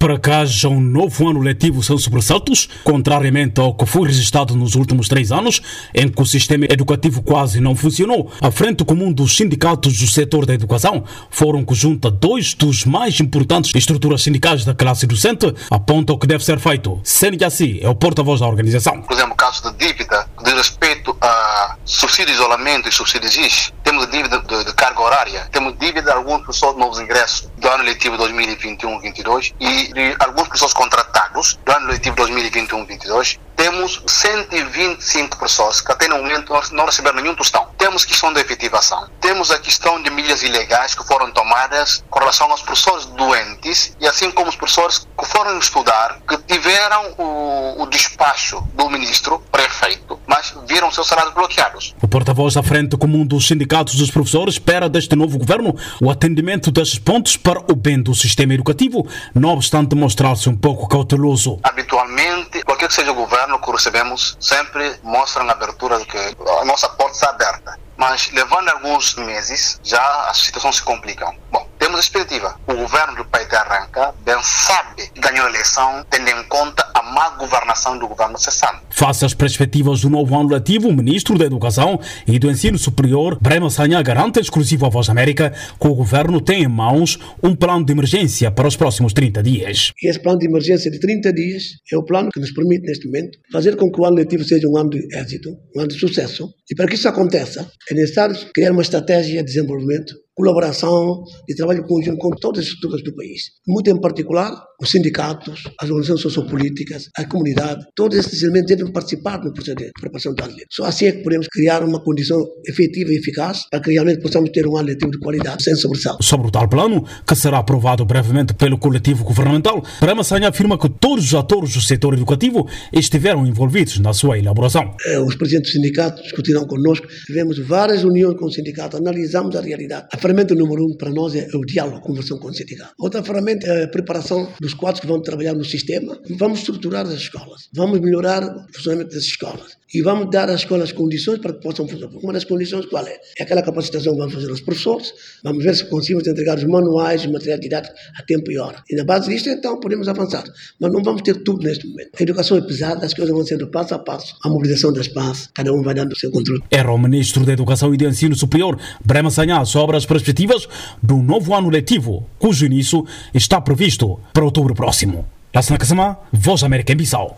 Para que haja um novo ano letivo sem sobressaltos, contrariamente ao que foi registrado nos últimos três anos, em que o sistema educativo quase não funcionou, a Frente Comum dos Sindicatos do Setor da Educação, fórum que junta dois dos mais importantes estruturas sindicais da classe docente, aponta o que deve ser feito. Seni é o porta-voz da organização. Por exemplo, caso de dívida, de respeito a subsídio de isolamento e subsídio de temos dívida de, de, carga horária, temos dívida de alguns pessoas de novos ingressos do ano letivo 2021-22 e de algumas pessoas contratados do ano letivo 2021-22, temos 125 pessoas que até no momento não receberam nenhum tostão. Temos questão de efetivação. Temos a questão de milhas ilegais que foram tomadas com relação aos professores doentes e assim como os professores que foram estudar, que tiveram o, o despacho do ministro prefeito, viram seus salários bloqueados. O porta-voz da Frente Comum dos Sindicatos dos Professores espera deste novo governo o atendimento desses pontos para o bem do sistema educativo, não obstante mostrar-se um pouco cauteloso. Habitualmente, qualquer que seja o governo que recebemos, sempre mostra na abertura de que a nossa porta está aberta. Mas levando alguns meses, já as situações se complicam. Bom, temos a expectativa. O governo do país de Arranca bem sabe que ganhou a eleição, tendo em conta a má governação do governo cessante. Face às perspectivas do novo ano letivo, o ministro da Educação e do Ensino Superior, Brema Sanha, garante exclusivo à Voz América que o governo tem em mãos um plano de emergência para os próximos 30 dias. E esse plano de emergência de 30 dias é o plano que nos permite, neste momento, fazer com que o ano letivo seja um ano de êxito, um ano de sucesso. E para que isso aconteça, é necessário criar uma estratégia de desenvolvimento colaboração e trabalho conjunto com todas as estruturas do país. Muito em particular, os sindicatos, as organizações sociopolíticas, a comunidade, todos esses elementos devem participar no processo de preparação do letivo. Só assim é que podemos criar uma condição efetiva e eficaz para que realmente possamos ter um ano letivo de qualidade, sem sobressalto. Sobre o tal plano, que será aprovado brevemente pelo coletivo governamental, Prama Sanha afirma que todos os atores do setor educativo estiveram envolvidos na sua elaboração. Eh, os presidentes dos sindicatos discutirão connosco, tivemos várias reuniões com os sindicatos, analisamos a realidade. A ferramenta número um para nós é o diálogo, a conversão com o sindicato. Outra ferramenta é a preparação dos quadros que vão trabalhar no sistema. Vamos estruturar as escolas, vamos melhorar o funcionamento das escolas e vamos dar às escolas condições para que possam funcionar. Uma das condições qual é? É aquela capacitação que vamos fazer aos professores, vamos ver se conseguimos entregar os manuais, o material didático a tempo e hora. E na base disto, então, podemos avançar. Mas não vamos ter tudo neste momento. A educação é pesada, as coisas vão sendo passo a passo. A mobilização das paz, cada um vai dando o seu controle. Era o Ministro da Educação e de Ensino Superior, Brema Sanhá, sobre as perspectivas do novo ano letivo, cujo início está previsto para outubro próximo. Lassana Kasama, Voz América em Bissau.